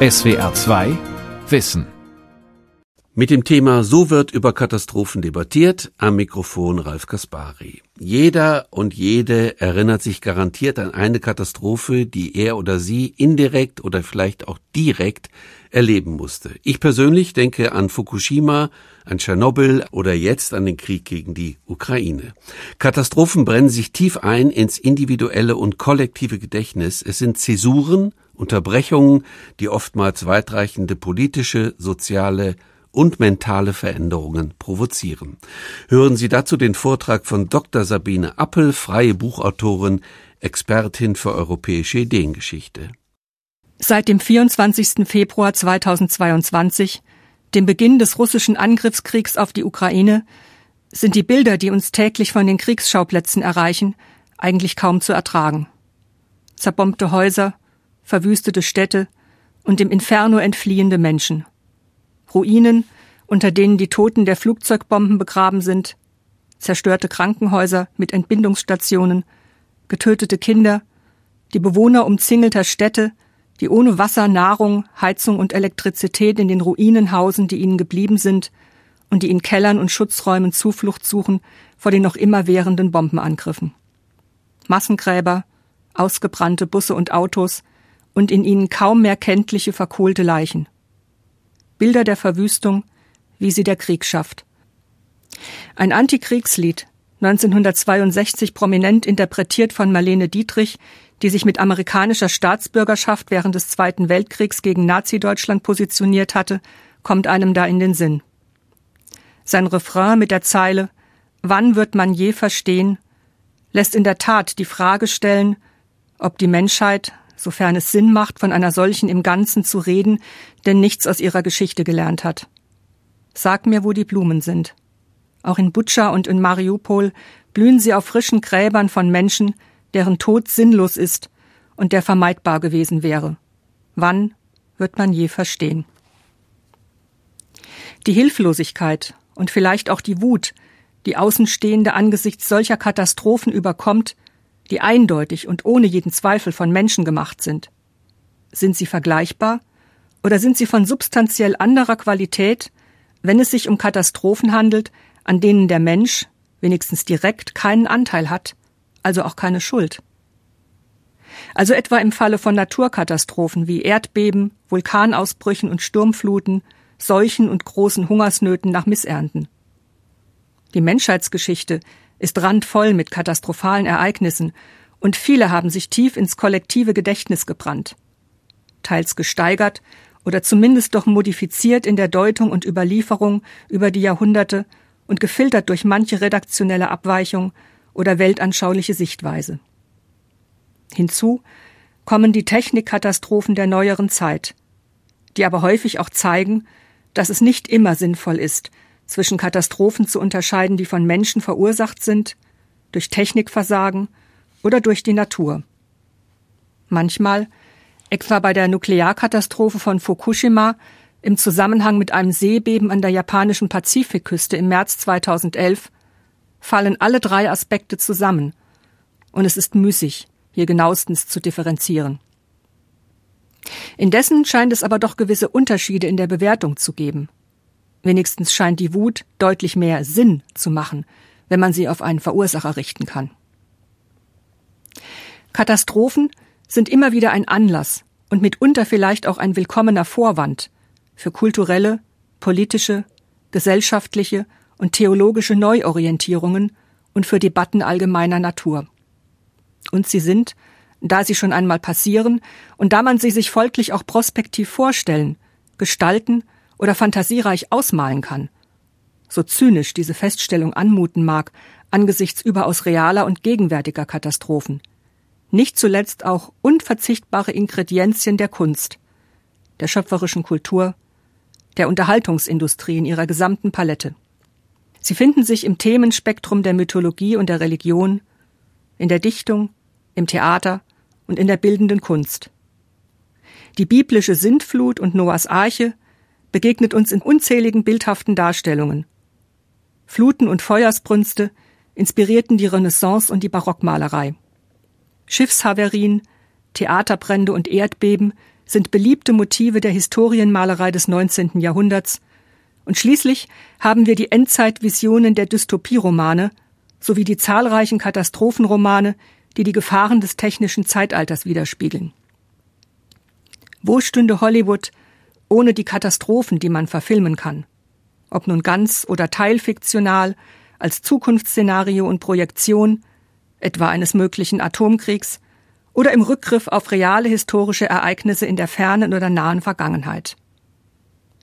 SWR 2 Wissen. Mit dem Thema So wird über Katastrophen debattiert, am Mikrofon Ralf Kaspari. Jeder und jede erinnert sich garantiert an eine Katastrophe, die er oder sie indirekt oder vielleicht auch direkt erleben musste. Ich persönlich denke an Fukushima, an Tschernobyl oder jetzt an den Krieg gegen die Ukraine. Katastrophen brennen sich tief ein ins individuelle und kollektive Gedächtnis. Es sind Zäsuren, Unterbrechungen, die oftmals weitreichende politische, soziale und mentale Veränderungen provozieren. Hören Sie dazu den Vortrag von Dr. Sabine Appel, freie Buchautorin, Expertin für europäische Ideengeschichte. Seit dem 24. Februar 2022, dem Beginn des russischen Angriffskriegs auf die Ukraine, sind die Bilder, die uns täglich von den Kriegsschauplätzen erreichen, eigentlich kaum zu ertragen. Zerbombte Häuser, verwüstete Städte und dem Inferno entfliehende Menschen. Ruinen, unter denen die Toten der Flugzeugbomben begraben sind, zerstörte Krankenhäuser mit Entbindungsstationen, getötete Kinder, die Bewohner umzingelter Städte, die ohne Wasser, Nahrung, Heizung und Elektrizität in den Ruinen hausen, die ihnen geblieben sind und die in Kellern und Schutzräumen Zuflucht suchen vor den noch immer währenden Bombenangriffen. Massengräber, ausgebrannte Busse und Autos und in ihnen kaum mehr kenntliche verkohlte Leichen. Bilder der Verwüstung, wie sie der Krieg schafft. Ein Antikriegslied, 1962 prominent interpretiert von Marlene Dietrich, die sich mit amerikanischer Staatsbürgerschaft während des Zweiten Weltkriegs gegen Nazi-Deutschland positioniert hatte, kommt einem da in den Sinn. Sein Refrain mit der Zeile Wann wird man je verstehen, lässt in der Tat die Frage stellen, ob die Menschheit, sofern es Sinn macht, von einer solchen im Ganzen zu reden, denn nichts aus ihrer Geschichte gelernt hat. Sag mir, wo die Blumen sind. Auch in Butscha und in Mariupol blühen sie auf frischen Gräbern von Menschen, deren Tod sinnlos ist und der vermeidbar gewesen wäre. Wann wird man je verstehen? Die Hilflosigkeit und vielleicht auch die Wut, die Außenstehende angesichts solcher Katastrophen überkommt, die eindeutig und ohne jeden Zweifel von Menschen gemacht sind. Sind sie vergleichbar oder sind sie von substanziell anderer Qualität, wenn es sich um Katastrophen handelt, an denen der Mensch, wenigstens direkt, keinen Anteil hat, also auch keine Schuld. Also etwa im Falle von Naturkatastrophen wie Erdbeben, Vulkanausbrüchen und Sturmfluten, Seuchen und großen Hungersnöten nach Missernten. Die Menschheitsgeschichte ist randvoll mit katastrophalen Ereignissen, und viele haben sich tief ins kollektive Gedächtnis gebrannt. Teils gesteigert oder zumindest doch modifiziert in der Deutung und Überlieferung über die Jahrhunderte und gefiltert durch manche redaktionelle Abweichung oder weltanschauliche Sichtweise. Hinzu kommen die Technikkatastrophen der neueren Zeit, die aber häufig auch zeigen, dass es nicht immer sinnvoll ist, zwischen Katastrophen zu unterscheiden, die von Menschen verursacht sind, durch Technikversagen oder durch die Natur. Manchmal, etwa bei der Nuklearkatastrophe von Fukushima im Zusammenhang mit einem Seebeben an der japanischen Pazifikküste im März 2011, fallen alle drei Aspekte zusammen, und es ist müßig, hier genauestens zu differenzieren. Indessen scheint es aber doch gewisse Unterschiede in der Bewertung zu geben. Wenigstens scheint die Wut deutlich mehr Sinn zu machen, wenn man sie auf einen Verursacher richten kann. Katastrophen sind immer wieder ein Anlass und mitunter vielleicht auch ein willkommener Vorwand für kulturelle, politische, gesellschaftliche und theologische Neuorientierungen und für Debatten allgemeiner Natur. Und sie sind, da sie schon einmal passieren und da man sie sich folglich auch prospektiv vorstellen, gestalten oder fantasiereich ausmalen kann, so zynisch diese Feststellung anmuten mag angesichts überaus realer und gegenwärtiger Katastrophen, nicht zuletzt auch unverzichtbare Ingredienzien der Kunst, der schöpferischen Kultur, der Unterhaltungsindustrie in ihrer gesamten Palette. Sie finden sich im Themenspektrum der Mythologie und der Religion, in der Dichtung, im Theater und in der bildenden Kunst. Die biblische Sintflut und Noahs Arche begegnet uns in unzähligen bildhaften Darstellungen. Fluten und Feuersbrünste inspirierten die Renaissance und die Barockmalerei. Schiffshaverien, Theaterbrände und Erdbeben sind beliebte Motive der Historienmalerei des 19. Jahrhunderts und schließlich haben wir die Endzeitvisionen der Dystopieromane sowie die zahlreichen Katastrophenromane, die die Gefahren des technischen Zeitalters widerspiegeln. Wo stünde Hollywood ohne die Katastrophen, die man verfilmen kann? Ob nun ganz oder teilfiktional, als Zukunftsszenario und Projektion, etwa eines möglichen Atomkriegs, oder im Rückgriff auf reale historische Ereignisse in der fernen oder nahen Vergangenheit.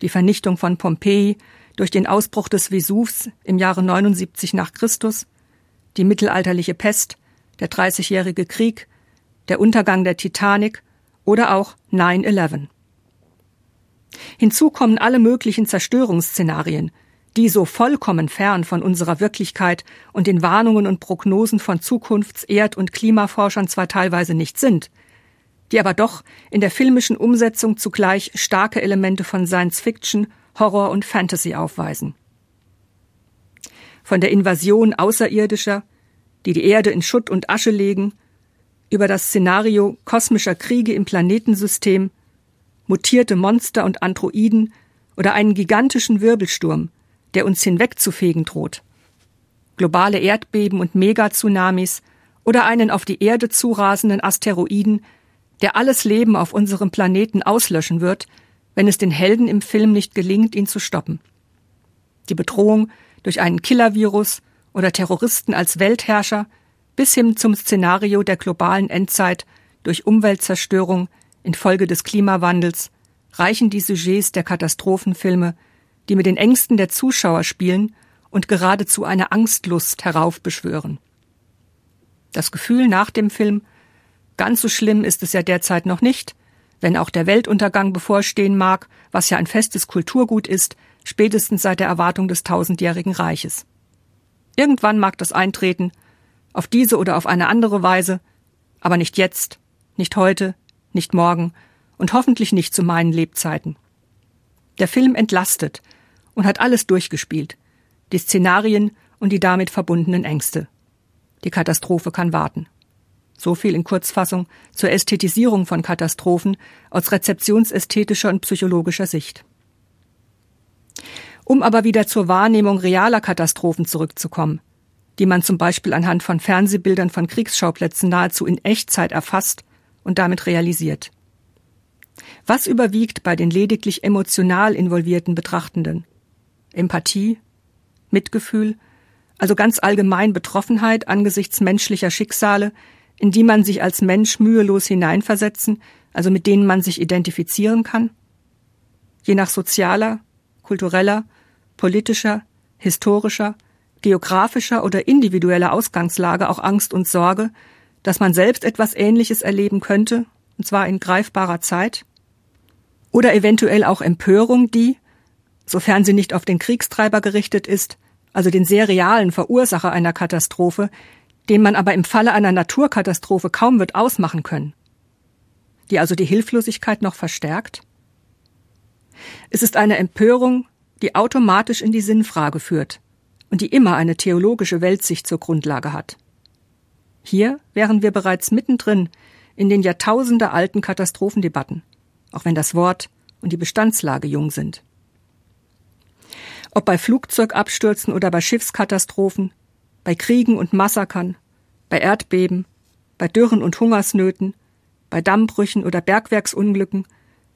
Die Vernichtung von Pompeji durch den Ausbruch des Vesuvs im Jahre 79 nach Christus, die mittelalterliche Pest, der Dreißigjährige Krieg, der Untergang der Titanic oder auch 9-11. Hinzu kommen alle möglichen Zerstörungsszenarien, die so vollkommen fern von unserer Wirklichkeit und den Warnungen und Prognosen von Zukunfts-, Erd- und Klimaforschern zwar teilweise nicht sind, die aber doch in der filmischen Umsetzung zugleich starke Elemente von Science Fiction, Horror und Fantasy aufweisen. Von der Invasion Außerirdischer, die die Erde in Schutt und Asche legen, über das Szenario kosmischer Kriege im Planetensystem, mutierte Monster und Androiden oder einen gigantischen Wirbelsturm, der uns hinwegzufegen droht. Globale Erdbeben und Megatsunamis oder einen auf die Erde zurasenden Asteroiden, der alles Leben auf unserem Planeten auslöschen wird, wenn es den Helden im Film nicht gelingt, ihn zu stoppen. Die Bedrohung durch einen Killervirus oder Terroristen als Weltherrscher bis hin zum Szenario der globalen Endzeit durch Umweltzerstörung infolge des Klimawandels reichen die Sujets der Katastrophenfilme die mit den Ängsten der Zuschauer spielen und geradezu eine Angstlust heraufbeschwören. Das Gefühl nach dem Film, ganz so schlimm ist es ja derzeit noch nicht, wenn auch der Weltuntergang bevorstehen mag, was ja ein festes Kulturgut ist, spätestens seit der Erwartung des tausendjährigen Reiches. Irgendwann mag das eintreten, auf diese oder auf eine andere Weise, aber nicht jetzt, nicht heute, nicht morgen und hoffentlich nicht zu meinen Lebzeiten. Der Film entlastet, und hat alles durchgespielt. Die Szenarien und die damit verbundenen Ängste. Die Katastrophe kann warten. So viel in Kurzfassung zur Ästhetisierung von Katastrophen aus rezeptionsästhetischer und psychologischer Sicht. Um aber wieder zur Wahrnehmung realer Katastrophen zurückzukommen, die man zum Beispiel anhand von Fernsehbildern von Kriegsschauplätzen nahezu in Echtzeit erfasst und damit realisiert. Was überwiegt bei den lediglich emotional involvierten Betrachtenden? Empathie, Mitgefühl, also ganz allgemein Betroffenheit angesichts menschlicher Schicksale, in die man sich als Mensch mühelos hineinversetzen, also mit denen man sich identifizieren kann? Je nach sozialer, kultureller, politischer, historischer, geografischer oder individueller Ausgangslage auch Angst und Sorge, dass man selbst etwas Ähnliches erleben könnte, und zwar in greifbarer Zeit? Oder eventuell auch Empörung, die, sofern sie nicht auf den Kriegstreiber gerichtet ist, also den sehr realen Verursacher einer Katastrophe, den man aber im Falle einer Naturkatastrophe kaum wird ausmachen können, die also die Hilflosigkeit noch verstärkt? Es ist eine Empörung, die automatisch in die Sinnfrage führt und die immer eine theologische Weltsicht zur Grundlage hat. Hier wären wir bereits mittendrin in den Jahrtausende alten Katastrophendebatten, auch wenn das Wort und die Bestandslage jung sind. Ob bei Flugzeugabstürzen oder bei Schiffskatastrophen, bei Kriegen und Massakern, bei Erdbeben, bei Dürren und Hungersnöten, bei Dammbrüchen oder Bergwerksunglücken,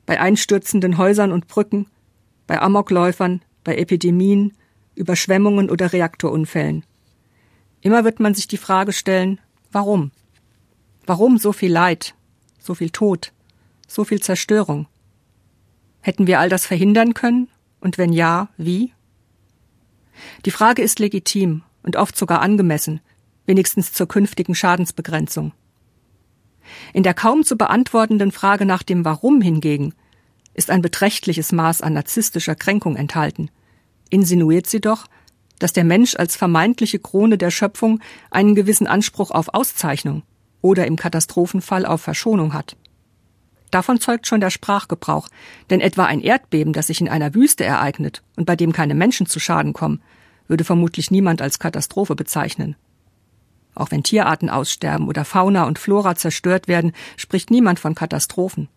bei einstürzenden Häusern und Brücken, bei Amokläufern, bei Epidemien, Überschwemmungen oder Reaktorunfällen. Immer wird man sich die Frage stellen, warum? Warum so viel Leid, so viel Tod, so viel Zerstörung? Hätten wir all das verhindern können? Und wenn ja, wie? Die Frage ist legitim und oft sogar angemessen, wenigstens zur künftigen Schadensbegrenzung. In der kaum zu beantwortenden Frage nach dem Warum hingegen ist ein beträchtliches Maß an narzisstischer Kränkung enthalten. Insinuiert sie doch, dass der Mensch als vermeintliche Krone der Schöpfung einen gewissen Anspruch auf Auszeichnung oder im Katastrophenfall auf Verschonung hat. Davon zeugt schon der Sprachgebrauch, denn etwa ein Erdbeben, das sich in einer Wüste ereignet und bei dem keine Menschen zu Schaden kommen, würde vermutlich niemand als Katastrophe bezeichnen. Auch wenn Tierarten aussterben oder Fauna und Flora zerstört werden, spricht niemand von Katastrophen.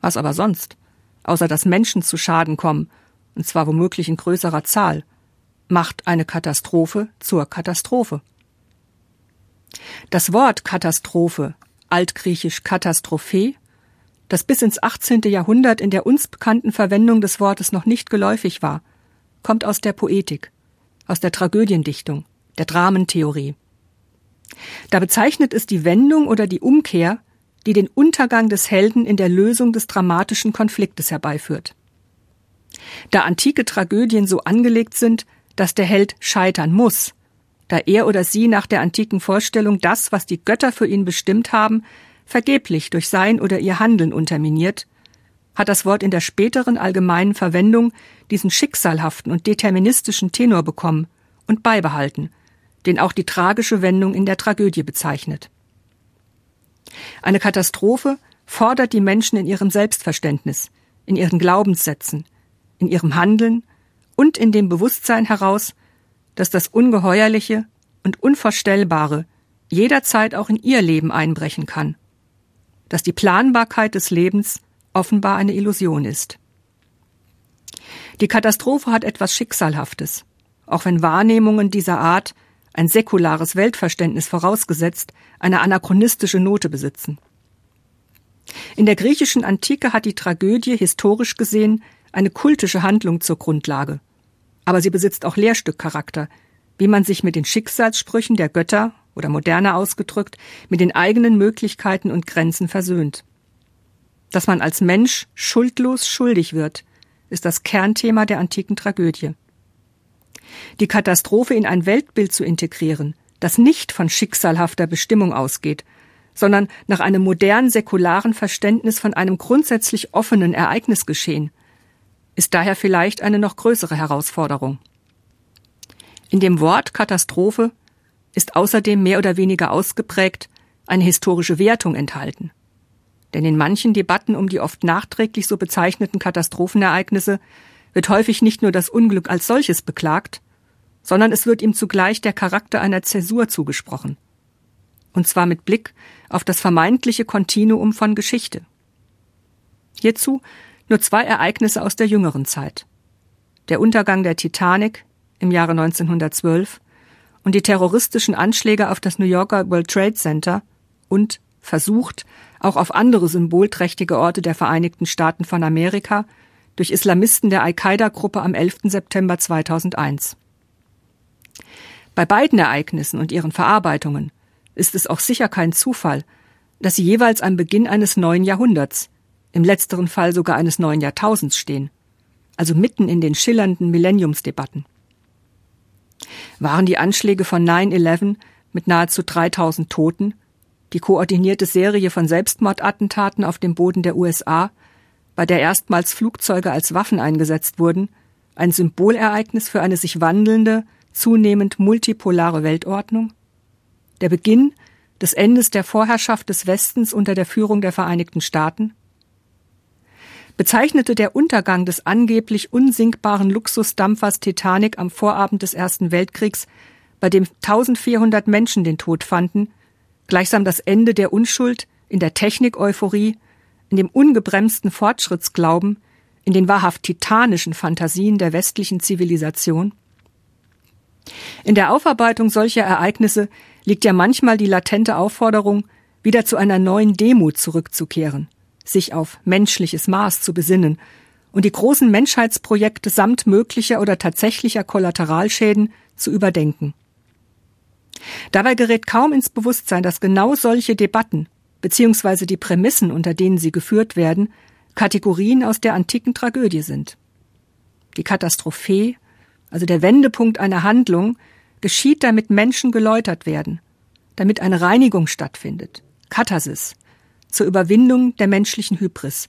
Was aber sonst? Außer dass Menschen zu Schaden kommen, und zwar womöglich in größerer Zahl, macht eine Katastrophe zur Katastrophe. Das Wort Katastrophe, altgriechisch Katastrophe, das bis ins 18. Jahrhundert in der uns bekannten Verwendung des Wortes noch nicht geläufig war, kommt aus der Poetik, aus der Tragödiendichtung, der Dramentheorie. Da bezeichnet es die Wendung oder die Umkehr, die den Untergang des Helden in der Lösung des dramatischen Konfliktes herbeiführt. Da antike Tragödien so angelegt sind, dass der Held scheitern muss, da er oder sie nach der antiken Vorstellung das, was die Götter für ihn bestimmt haben, vergeblich durch sein oder ihr Handeln unterminiert, hat das Wort in der späteren allgemeinen Verwendung diesen schicksalhaften und deterministischen Tenor bekommen und beibehalten, den auch die tragische Wendung in der Tragödie bezeichnet. Eine Katastrophe fordert die Menschen in ihrem Selbstverständnis, in ihren Glaubenssätzen, in ihrem Handeln und in dem Bewusstsein heraus, dass das Ungeheuerliche und Unvorstellbare jederzeit auch in ihr Leben einbrechen kann, dass die Planbarkeit des Lebens offenbar eine Illusion ist. Die Katastrophe hat etwas Schicksalhaftes, auch wenn Wahrnehmungen dieser Art ein säkulares Weltverständnis vorausgesetzt eine anachronistische Note besitzen. In der griechischen Antike hat die Tragödie historisch gesehen eine kultische Handlung zur Grundlage. Aber sie besitzt auch Lehrstückcharakter, wie man sich mit den Schicksalssprüchen der Götter oder moderner ausgedrückt mit den eigenen Möglichkeiten und Grenzen versöhnt. Dass man als Mensch schuldlos schuldig wird, ist das Kernthema der antiken Tragödie. Die Katastrophe in ein Weltbild zu integrieren, das nicht von schicksalhafter Bestimmung ausgeht, sondern nach einem modernen säkularen Verständnis von einem grundsätzlich offenen Ereignisgeschehen, ist daher vielleicht eine noch größere Herausforderung. In dem Wort Katastrophe ist außerdem mehr oder weniger ausgeprägt eine historische Wertung enthalten. Denn in manchen Debatten um die oft nachträglich so bezeichneten Katastrophenereignisse wird häufig nicht nur das Unglück als solches beklagt, sondern es wird ihm zugleich der Charakter einer Zäsur zugesprochen. Und zwar mit Blick auf das vermeintliche Kontinuum von Geschichte. Hierzu nur zwei Ereignisse aus der jüngeren Zeit. Der Untergang der Titanic im Jahre 1912 und die terroristischen Anschläge auf das New Yorker World Trade Center und versucht, auch auf andere symbolträchtige Orte der Vereinigten Staaten von Amerika durch Islamisten der Al-Qaida-Gruppe am 11. September 2001. Bei beiden Ereignissen und ihren Verarbeitungen ist es auch sicher kein Zufall, dass sie jeweils am Beginn eines neuen Jahrhunderts, im letzteren Fall sogar eines neuen Jahrtausends stehen, also mitten in den schillernden Millenniumsdebatten. Waren die Anschläge von 9-11 mit nahezu 3000 Toten, die koordinierte Serie von Selbstmordattentaten auf dem Boden der USA, bei der erstmals Flugzeuge als Waffen eingesetzt wurden, ein Symbolereignis für eine sich wandelnde, zunehmend multipolare Weltordnung? Der Beginn des Endes der Vorherrschaft des Westens unter der Führung der Vereinigten Staaten? Bezeichnete der Untergang des angeblich unsinkbaren Luxusdampfers Titanic am Vorabend des Ersten Weltkriegs, bei dem 1400 Menschen den Tod fanden, gleichsam das Ende der Unschuld in der Technik-Euphorie, in dem ungebremsten Fortschrittsglauben, in den wahrhaft titanischen Fantasien der westlichen Zivilisation? In der Aufarbeitung solcher Ereignisse liegt ja manchmal die latente Aufforderung, wieder zu einer neuen Demut zurückzukehren – sich auf menschliches Maß zu besinnen und die großen Menschheitsprojekte samt möglicher oder tatsächlicher Kollateralschäden zu überdenken. Dabei gerät kaum ins Bewusstsein, dass genau solche Debatten beziehungsweise die Prämissen, unter denen sie geführt werden, Kategorien aus der antiken Tragödie sind. Die Katastrophe, also der Wendepunkt einer Handlung, geschieht, damit Menschen geläutert werden, damit eine Reinigung stattfindet, Katharsis, zur Überwindung der menschlichen Hybris,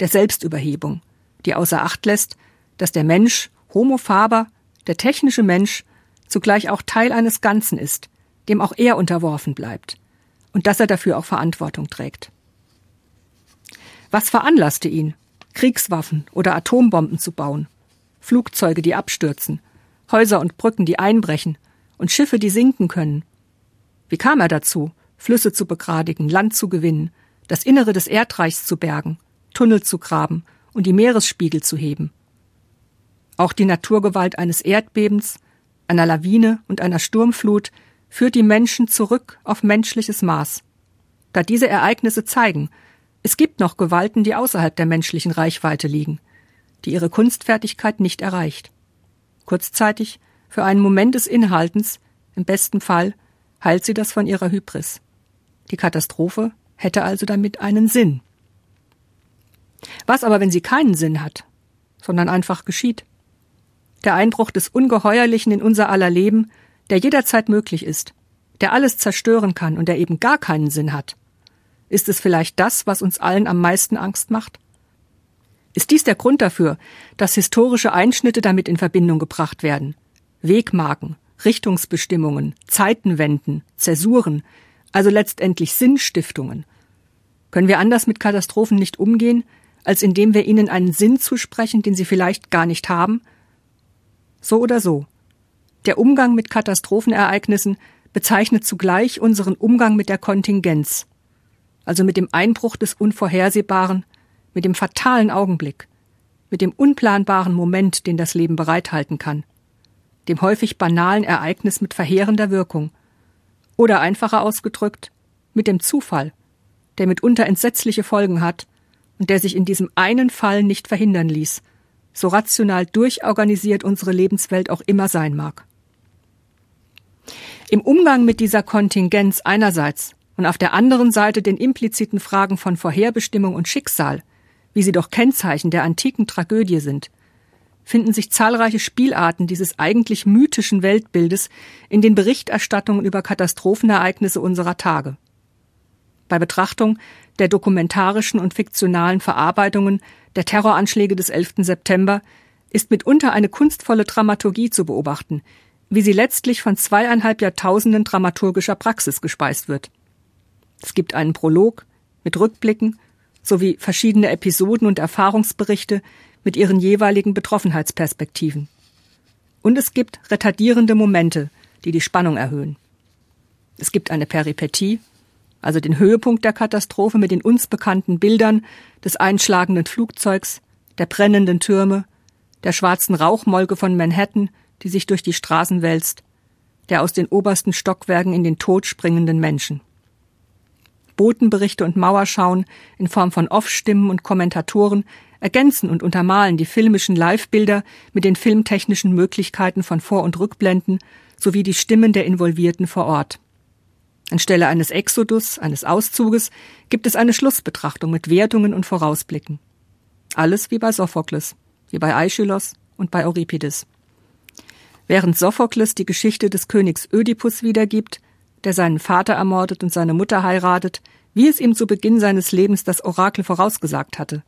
der Selbstüberhebung, die außer Acht lässt, dass der Mensch, Homo faber, der technische Mensch, zugleich auch Teil eines Ganzen ist, dem auch er unterworfen bleibt, und dass er dafür auch Verantwortung trägt. Was veranlasste ihn, Kriegswaffen oder Atombomben zu bauen, Flugzeuge, die abstürzen, Häuser und Brücken, die einbrechen, und Schiffe, die sinken können? Wie kam er dazu, Flüsse zu begradigen, Land zu gewinnen, das Innere des Erdreichs zu bergen, Tunnel zu graben und die Meeresspiegel zu heben. Auch die Naturgewalt eines Erdbebens, einer Lawine und einer Sturmflut führt die Menschen zurück auf menschliches Maß. Da diese Ereignisse zeigen, es gibt noch Gewalten, die außerhalb der menschlichen Reichweite liegen, die ihre Kunstfertigkeit nicht erreicht. Kurzzeitig, für einen Moment des Inhaltens, im besten Fall, heilt sie das von ihrer Hybris. Die Katastrophe hätte also damit einen Sinn. Was aber, wenn sie keinen Sinn hat, sondern einfach geschieht? Der Einbruch des Ungeheuerlichen in unser aller Leben, der jederzeit möglich ist, der alles zerstören kann und der eben gar keinen Sinn hat. Ist es vielleicht das, was uns allen am meisten Angst macht? Ist dies der Grund dafür, dass historische Einschnitte damit in Verbindung gebracht werden? Wegmarken, Richtungsbestimmungen, Zeitenwenden, Zäsuren, also letztendlich Sinnstiftungen. Können wir anders mit Katastrophen nicht umgehen, als indem wir ihnen einen Sinn zusprechen, den sie vielleicht gar nicht haben? So oder so. Der Umgang mit Katastrophenereignissen bezeichnet zugleich unseren Umgang mit der Kontingenz, also mit dem Einbruch des Unvorhersehbaren, mit dem fatalen Augenblick, mit dem unplanbaren Moment, den das Leben bereithalten kann, dem häufig banalen Ereignis mit verheerender Wirkung, oder einfacher ausgedrückt, mit dem Zufall, der mitunter entsetzliche Folgen hat und der sich in diesem einen Fall nicht verhindern ließ, so rational durchorganisiert unsere Lebenswelt auch immer sein mag. Im Umgang mit dieser Kontingenz einerseits und auf der anderen Seite den impliziten Fragen von Vorherbestimmung und Schicksal, wie sie doch Kennzeichen der antiken Tragödie sind, finden sich zahlreiche Spielarten dieses eigentlich mythischen Weltbildes in den Berichterstattungen über Katastrophenereignisse unserer Tage. Bei Betrachtung der dokumentarischen und fiktionalen Verarbeitungen der Terroranschläge des 11. September ist mitunter eine kunstvolle Dramaturgie zu beobachten, wie sie letztlich von zweieinhalb Jahrtausenden dramaturgischer Praxis gespeist wird. Es gibt einen Prolog mit Rückblicken sowie verschiedene Episoden und Erfahrungsberichte mit ihren jeweiligen Betroffenheitsperspektiven. Und es gibt retardierende Momente, die die Spannung erhöhen. Es gibt eine Peripetie, also den Höhepunkt der Katastrophe mit den uns bekannten Bildern des einschlagenden Flugzeugs, der brennenden Türme, der schwarzen Rauchmolke von Manhattan, die sich durch die Straßen wälzt, der aus den obersten Stockwerken in den Tod springenden Menschen. Botenberichte und Mauerschauen in Form von Off-Stimmen und Kommentatoren ergänzen und untermalen die filmischen Live-Bilder mit den filmtechnischen Möglichkeiten von Vor- und Rückblenden sowie die Stimmen der Involvierten vor Ort. Anstelle eines Exodus, eines Auszuges, gibt es eine Schlussbetrachtung mit Wertungen und Vorausblicken. Alles wie bei Sophokles, wie bei Aeschylus und bei Euripides. Während Sophokles die Geschichte des Königs Ödipus wiedergibt, der seinen Vater ermordet und seine Mutter heiratet, wie es ihm zu Beginn seines Lebens das Orakel vorausgesagt hatte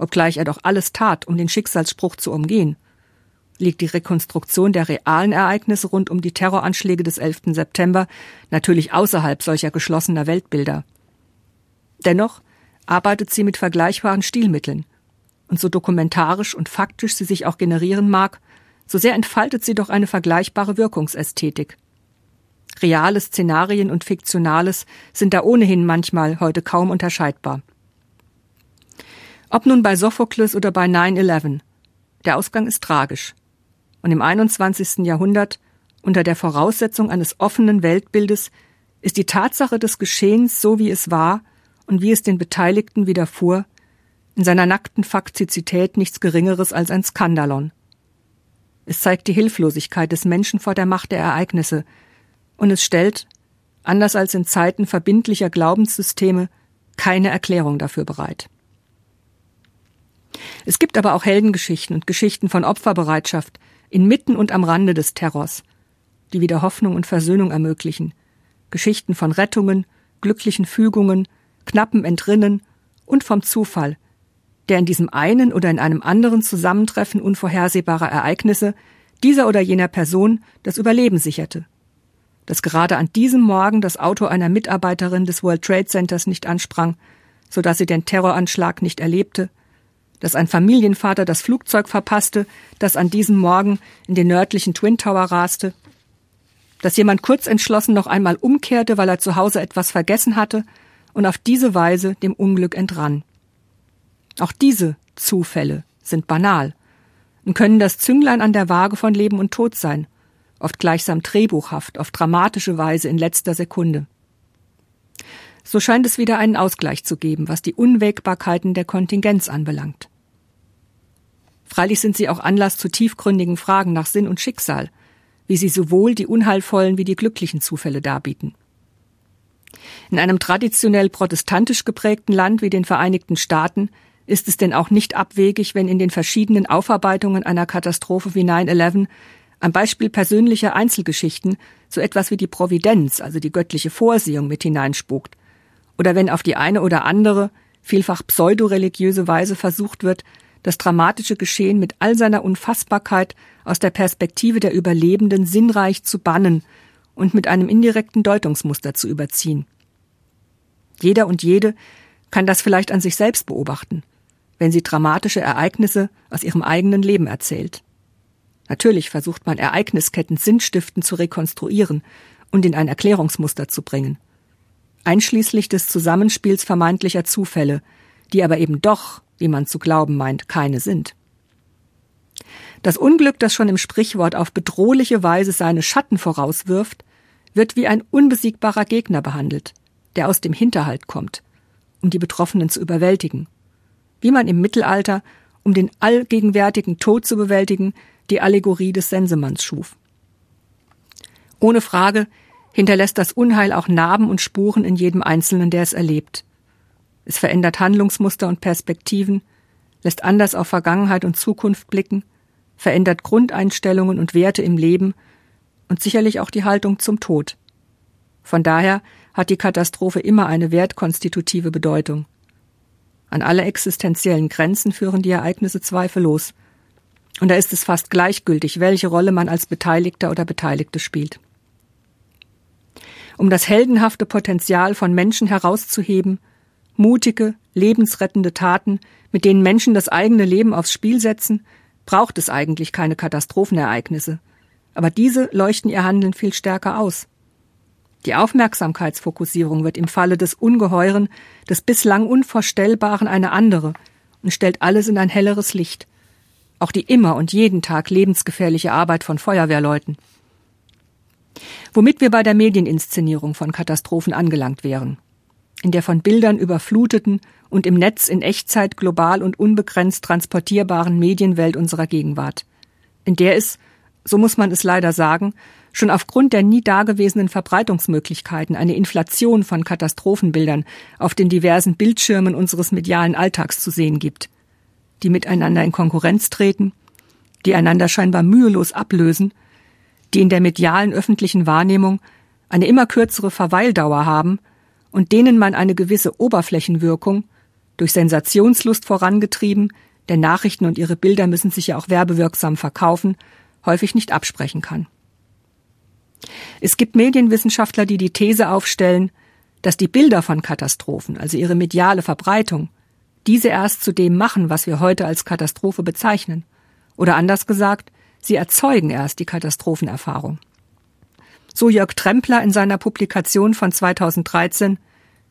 obgleich er doch alles tat, um den Schicksalsspruch zu umgehen. Liegt die Rekonstruktion der realen Ereignisse rund um die Terroranschläge des 11. September natürlich außerhalb solcher geschlossener Weltbilder. Dennoch arbeitet sie mit vergleichbaren Stilmitteln. Und so dokumentarisch und faktisch sie sich auch generieren mag, so sehr entfaltet sie doch eine vergleichbare Wirkungsästhetik. Reale Szenarien und Fiktionales sind da ohnehin manchmal heute kaum unterscheidbar. Ob nun bei Sophokles oder bei 9-11. Der Ausgang ist tragisch. Und im 21. Jahrhundert, unter der Voraussetzung eines offenen Weltbildes, ist die Tatsache des Geschehens so wie es war und wie es den Beteiligten widerfuhr, in seiner nackten Faktizität nichts Geringeres als ein Skandalon. Es zeigt die Hilflosigkeit des Menschen vor der Macht der Ereignisse, und es stellt, anders als in Zeiten verbindlicher Glaubenssysteme, keine Erklärung dafür bereit. Es gibt aber auch Heldengeschichten und Geschichten von Opferbereitschaft inmitten und am Rande des Terrors, die wieder Hoffnung und Versöhnung ermöglichen. Geschichten von Rettungen, glücklichen Fügungen, knappen Entrinnen und vom Zufall, der in diesem einen oder in einem anderen Zusammentreffen unvorhersehbarer Ereignisse dieser oder jener Person das Überleben sicherte. Dass gerade an diesem Morgen das Auto einer Mitarbeiterin des World Trade Centers nicht ansprang, so dass sie den Terroranschlag nicht erlebte, dass ein Familienvater das Flugzeug verpasste, das an diesem Morgen in den nördlichen Twin Tower raste, dass jemand kurz entschlossen noch einmal umkehrte, weil er zu Hause etwas vergessen hatte und auf diese Weise dem Unglück entrann. Auch diese Zufälle sind banal und können das Zünglein an der Waage von Leben und Tod sein, oft gleichsam drehbuchhaft, auf dramatische Weise in letzter Sekunde. So scheint es wieder einen Ausgleich zu geben, was die Unwägbarkeiten der Kontingenz anbelangt. Freilich sind sie auch Anlass zu tiefgründigen Fragen nach Sinn und Schicksal, wie sie sowohl die unheilvollen wie die glücklichen Zufälle darbieten. In einem traditionell protestantisch geprägten Land wie den Vereinigten Staaten ist es denn auch nicht abwegig, wenn in den verschiedenen Aufarbeitungen einer Katastrophe wie 9-11 am Beispiel persönlicher Einzelgeschichten so etwas wie die Providenz, also die göttliche Vorsehung mit hineinspukt, oder wenn auf die eine oder andere, vielfach pseudoreligiöse Weise versucht wird, das dramatische Geschehen mit all seiner Unfassbarkeit aus der Perspektive der Überlebenden sinnreich zu bannen und mit einem indirekten Deutungsmuster zu überziehen. Jeder und jede kann das vielleicht an sich selbst beobachten, wenn sie dramatische Ereignisse aus ihrem eigenen Leben erzählt. Natürlich versucht man Ereignisketten sinnstiftend zu rekonstruieren und in ein Erklärungsmuster zu bringen. Einschließlich des Zusammenspiels vermeintlicher Zufälle, die aber eben doch, wie man zu glauben meint, keine sind. Das Unglück, das schon im Sprichwort auf bedrohliche Weise seine Schatten vorauswirft, wird wie ein unbesiegbarer Gegner behandelt, der aus dem Hinterhalt kommt, um die Betroffenen zu überwältigen. Wie man im Mittelalter, um den allgegenwärtigen Tod zu bewältigen, die Allegorie des Sensemanns schuf. Ohne Frage hinterlässt das Unheil auch Narben und Spuren in jedem Einzelnen, der es erlebt. Es verändert Handlungsmuster und Perspektiven, lässt anders auf Vergangenheit und Zukunft blicken, verändert Grundeinstellungen und Werte im Leben und sicherlich auch die Haltung zum Tod. Von daher hat die Katastrophe immer eine wertkonstitutive Bedeutung. An alle existenziellen Grenzen führen die Ereignisse zweifellos, und da ist es fast gleichgültig, welche Rolle man als Beteiligter oder Beteiligte spielt. Um das heldenhafte Potenzial von Menschen herauszuheben, mutige, lebensrettende Taten, mit denen Menschen das eigene Leben aufs Spiel setzen, braucht es eigentlich keine Katastrophenereignisse. Aber diese leuchten ihr Handeln viel stärker aus. Die Aufmerksamkeitsfokussierung wird im Falle des Ungeheuren, des bislang Unvorstellbaren eine andere und stellt alles in ein helleres Licht auch die immer und jeden Tag lebensgefährliche Arbeit von Feuerwehrleuten. Womit wir bei der Medieninszenierung von Katastrophen angelangt wären. In der von Bildern überfluteten und im Netz in Echtzeit global und unbegrenzt transportierbaren Medienwelt unserer Gegenwart. In der es, so muss man es leider sagen, schon aufgrund der nie dagewesenen Verbreitungsmöglichkeiten eine Inflation von Katastrophenbildern auf den diversen Bildschirmen unseres medialen Alltags zu sehen gibt – die miteinander in Konkurrenz treten, die einander scheinbar mühelos ablösen, die in der medialen öffentlichen Wahrnehmung eine immer kürzere Verweildauer haben und denen man eine gewisse Oberflächenwirkung durch Sensationslust vorangetrieben, denn Nachrichten und ihre Bilder müssen sich ja auch werbewirksam verkaufen, häufig nicht absprechen kann. Es gibt Medienwissenschaftler, die die These aufstellen, dass die Bilder von Katastrophen, also ihre mediale Verbreitung, diese erst zu dem machen, was wir heute als Katastrophe bezeichnen. Oder anders gesagt, sie erzeugen erst die Katastrophenerfahrung. So Jörg Trempler in seiner Publikation von 2013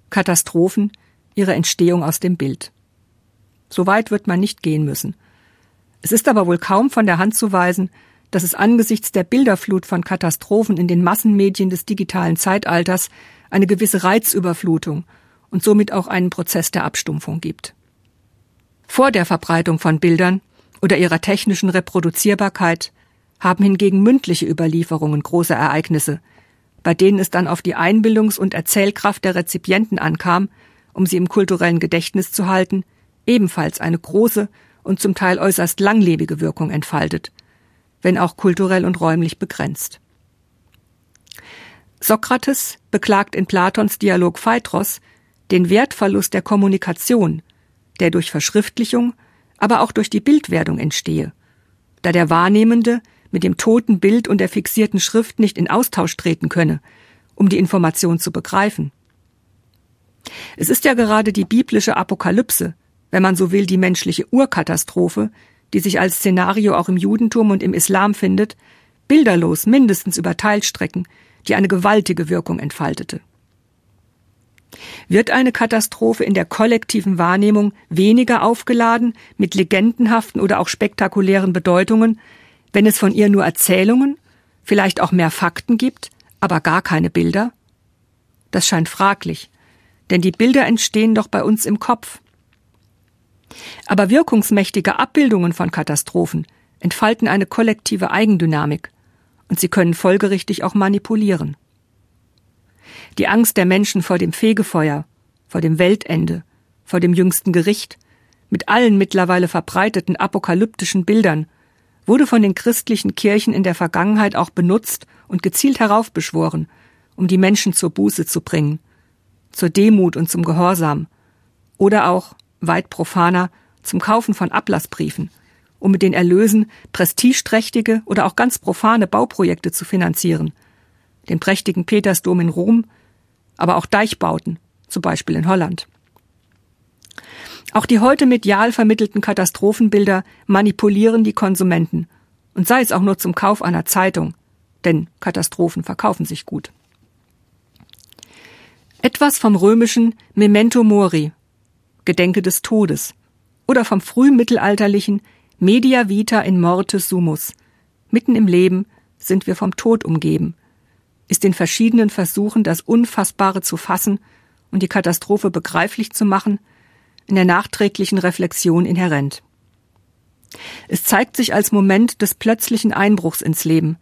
Katastrophen, ihre Entstehung aus dem Bild. So weit wird man nicht gehen müssen. Es ist aber wohl kaum von der Hand zu weisen, dass es angesichts der Bilderflut von Katastrophen in den Massenmedien des digitalen Zeitalters eine gewisse Reizüberflutung und somit auch einen Prozess der Abstumpfung gibt. Vor der Verbreitung von Bildern oder ihrer technischen Reproduzierbarkeit haben hingegen mündliche Überlieferungen große Ereignisse, bei denen es dann auf die Einbildungs- und Erzählkraft der Rezipienten ankam, um sie im kulturellen Gedächtnis zu halten, ebenfalls eine große und zum Teil äußerst langlebige Wirkung entfaltet, wenn auch kulturell und räumlich begrenzt. Sokrates beklagt in Platons Dialog Phaedros den Wertverlust der Kommunikation der durch Verschriftlichung, aber auch durch die Bildwerdung entstehe, da der Wahrnehmende mit dem toten Bild und der fixierten Schrift nicht in Austausch treten könne, um die Information zu begreifen. Es ist ja gerade die biblische Apokalypse, wenn man so will, die menschliche Urkatastrophe, die sich als Szenario auch im Judentum und im Islam findet, bilderlos mindestens über Teilstrecken, die eine gewaltige Wirkung entfaltete. Wird eine Katastrophe in der kollektiven Wahrnehmung weniger aufgeladen mit legendenhaften oder auch spektakulären Bedeutungen, wenn es von ihr nur Erzählungen, vielleicht auch mehr Fakten gibt, aber gar keine Bilder? Das scheint fraglich, denn die Bilder entstehen doch bei uns im Kopf. Aber wirkungsmächtige Abbildungen von Katastrophen entfalten eine kollektive Eigendynamik und sie können folgerichtig auch manipulieren. Die Angst der Menschen vor dem Fegefeuer, vor dem Weltende, vor dem jüngsten Gericht, mit allen mittlerweile verbreiteten apokalyptischen Bildern, wurde von den christlichen Kirchen in der Vergangenheit auch benutzt und gezielt heraufbeschworen, um die Menschen zur Buße zu bringen, zur Demut und zum Gehorsam, oder auch, weit profaner, zum Kaufen von Ablassbriefen, um mit den Erlösen prestigeträchtige oder auch ganz profane Bauprojekte zu finanzieren, den prächtigen Petersdom in Rom, aber auch Deichbauten, zum Beispiel in Holland. Auch die heute medial vermittelten Katastrophenbilder manipulieren die Konsumenten, und sei es auch nur zum Kauf einer Zeitung, denn Katastrophen verkaufen sich gut. Etwas vom römischen Memento Mori, Gedenke des Todes, oder vom frühmittelalterlichen Media Vita in Mortis Sumus, mitten im Leben sind wir vom Tod umgeben, ist in verschiedenen Versuchen, das Unfassbare zu fassen und die Katastrophe begreiflich zu machen, in der nachträglichen Reflexion inhärent. Es zeigt sich als Moment des plötzlichen Einbruchs ins Leben,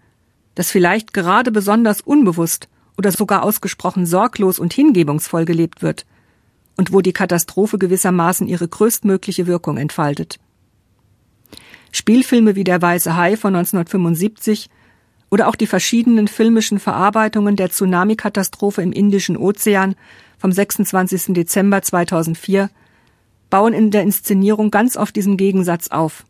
das vielleicht gerade besonders unbewusst oder sogar ausgesprochen sorglos und hingebungsvoll gelebt wird und wo die Katastrophe gewissermaßen ihre größtmögliche Wirkung entfaltet. Spielfilme wie Der Weiße Hai von 1975 oder auch die verschiedenen filmischen Verarbeitungen der Tsunami-Katastrophe im Indischen Ozean vom 26. Dezember 2004 bauen in der Inszenierung ganz auf diesen Gegensatz auf.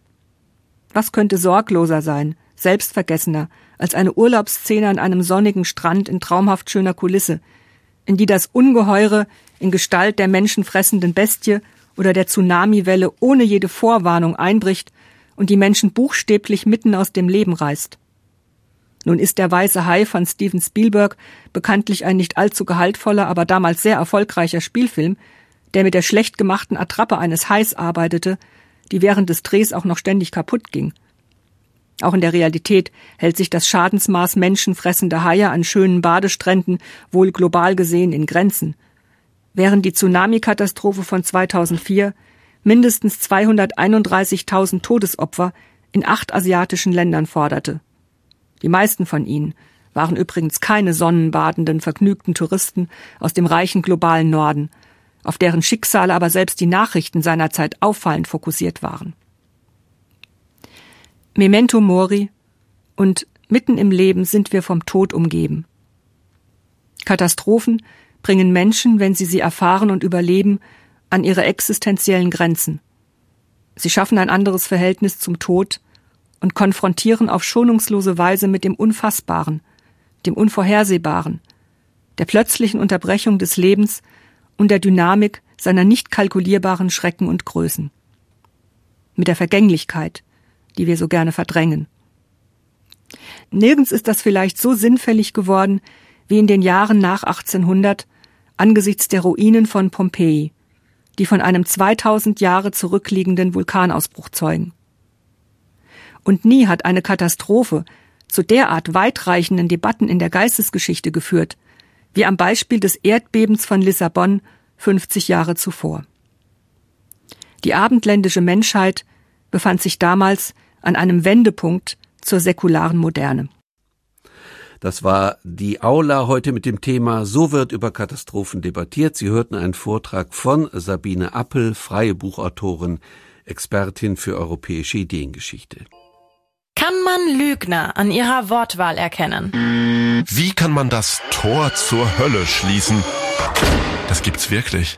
Was könnte sorgloser sein, selbstvergessener, als eine Urlaubsszene an einem sonnigen Strand in traumhaft schöner Kulisse, in die das Ungeheure in Gestalt der menschenfressenden Bestie oder der Tsunamiwelle ohne jede Vorwarnung einbricht und die Menschen buchstäblich mitten aus dem Leben reißt. Nun ist der Weiße Hai von Steven Spielberg bekanntlich ein nicht allzu gehaltvoller, aber damals sehr erfolgreicher Spielfilm, der mit der schlecht gemachten Attrappe eines Hais arbeitete, die während des Drehs auch noch ständig kaputt ging. Auch in der Realität hält sich das Schadensmaß menschenfressender Haie an schönen Badestränden wohl global gesehen in Grenzen. Während die Tsunami-Katastrophe von 2004 mindestens 231.000 Todesopfer in acht asiatischen Ländern forderte. Die meisten von ihnen waren übrigens keine sonnenbadenden, vergnügten Touristen aus dem reichen globalen Norden, auf deren Schicksale aber selbst die Nachrichten seinerzeit auffallend fokussiert waren. Memento Mori und mitten im Leben sind wir vom Tod umgeben. Katastrophen bringen Menschen, wenn sie sie erfahren und überleben, an ihre existenziellen Grenzen. Sie schaffen ein anderes Verhältnis zum Tod, und konfrontieren auf schonungslose Weise mit dem Unfassbaren, dem Unvorhersehbaren, der plötzlichen Unterbrechung des Lebens und der Dynamik seiner nicht kalkulierbaren Schrecken und Größen. Mit der Vergänglichkeit, die wir so gerne verdrängen. Nirgends ist das vielleicht so sinnfällig geworden wie in den Jahren nach 1800 angesichts der Ruinen von Pompeji, die von einem 2000 Jahre zurückliegenden Vulkanausbruch zeugen. Und nie hat eine Katastrophe zu derart weitreichenden Debatten in der Geistesgeschichte geführt, wie am Beispiel des Erdbebens von Lissabon 50 Jahre zuvor. Die abendländische Menschheit befand sich damals an einem Wendepunkt zur säkularen Moderne. Das war die Aula heute mit dem Thema So wird über Katastrophen debattiert. Sie hörten einen Vortrag von Sabine Appel, freie Buchautorin, Expertin für europäische Ideengeschichte. Kann man Lügner an ihrer Wortwahl erkennen? Wie kann man das Tor zur Hölle schließen? Das gibt's wirklich.